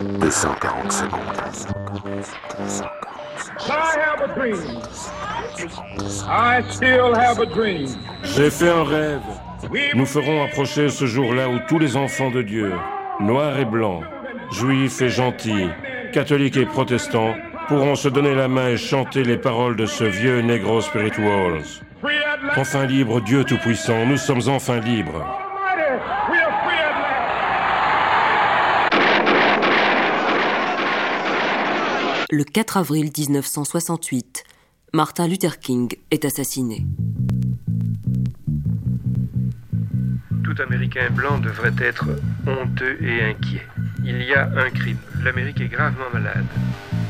240 secondes. I have a dream. I still have a dream. J'ai fait un rêve. Nous ferons approcher ce jour-là où tous les enfants de Dieu, noirs et blancs, juifs et gentils, catholiques et protestants, pourront se donner la main et chanter les paroles de ce vieux Negro Spirituals. Enfin libre, Dieu Tout-Puissant, nous sommes enfin libres. Le 4 avril 1968, Martin Luther King est assassiné. Tout Américain blanc devrait être honteux et inquiet. Il y a un crime. L'Amérique est gravement malade.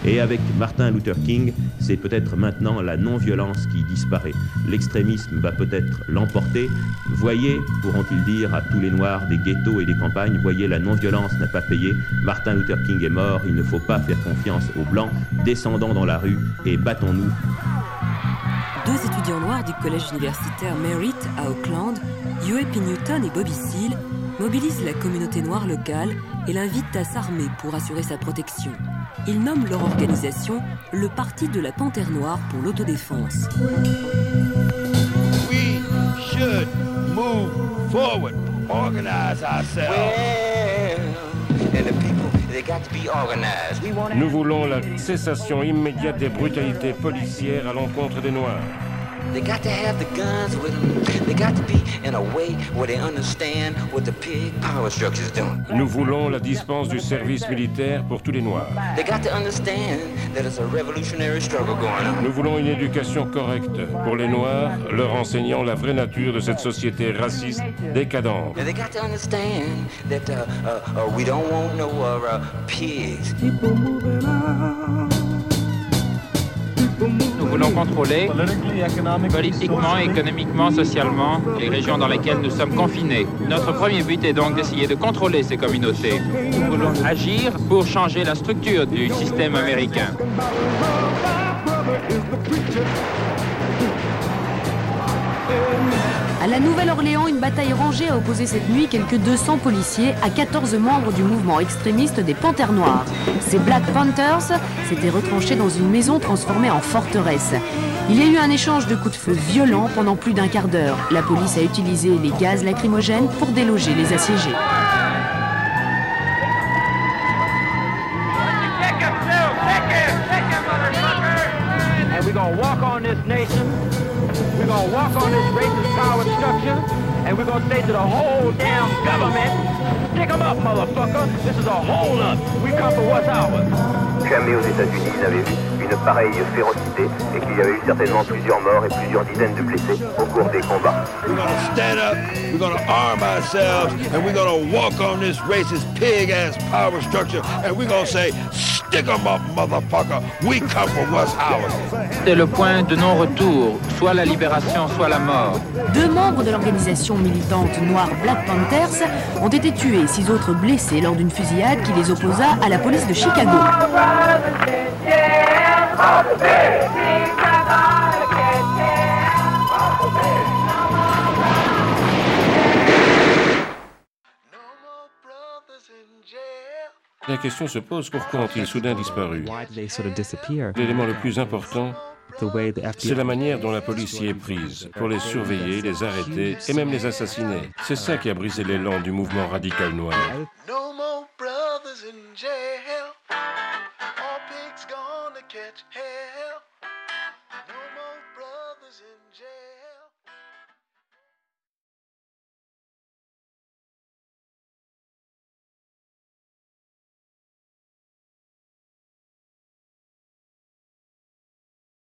Et avec Martin Luther King, c'est peut-être maintenant la non-violence qui disparaît. L'extrémisme va peut-être l'emporter. Voyez, pourront-ils dire à tous les Noirs des ghettos et des campagnes, voyez, la non-violence n'a pas payé. Martin Luther King est mort, il ne faut pas faire confiance aux Blancs. Descendons dans la rue et battons-nous. Deux étudiants noirs du collège universitaire Merritt à Auckland, Huey P. Newton et Bobby Seale, mobilisent la communauté noire locale et l'invitent à s'armer pour assurer sa protection. Ils nomment leur organisation le Parti de la Panthère Noire pour l'autodéfense. we should move forward, organize ourselves. And the people, they got to be organized. We want Nous voulons la cessation immédiate des brutalités policières à l'encontre des Noirs. They got to have the guns with them. They got to be in a way where they understand what the pig power structure's doing. Nous voulons la dispense du service militaire pour tous les Noirs. They got to understand that it's a revolutionary struggle going on. Nous voulons une éducation correcte pour les Noirs, leur enseignant la vraie nature de cette société raciste décadente. And they got to understand that uh, uh, uh, we don't want no uh, uh, pigs. Nous contrôler politiquement, économiquement, socialement les régions dans lesquelles nous sommes confinés. Notre premier but est donc d'essayer de contrôler ces communautés. Nous voulons agir pour changer la structure du système américain. À la Nouvelle-Orléans, une bataille rangée a opposé cette nuit quelques 200 policiers à 14 membres du mouvement extrémiste des Panthères Noires. Ces Black Panthers s'étaient retranchés dans une maison transformée en forteresse. Il y a eu un échange de coups de feu violents pendant plus d'un quart d'heure. La police a utilisé les gaz lacrymogènes pour déloger les assiégés. Structure. And we're gonna say to the whole damn government, stick 'em up, motherfucker. This is a hold up. We come for what's ours. Jamais aux États-Unis ils n'avaient vu une pareille férocité et qu'il y avait eu certainement plusieurs morts et plusieurs dizaines de blessés au cours des combats. We're gonna stand up, we're gonna arm ourselves, and we're gonna walk on this racist pig ass power structure, and we're gonna say, stick 'em up, motherfucker. We come for what's ours. C'est le point de non-retour, soit la libération, soit la mort. Deux membres de l'organisation militante noire Black Panthers ont été tués, six autres blessés lors d'une fusillade qui les opposa à la police de Chicago. La question se pose pourquoi ont-ils soudain disparu? L'élément le plus important, c'est la manière dont la police y est prise pour les surveiller, les arrêter et même les assassiner. C'est ça qui a brisé l'élan du mouvement radical noir.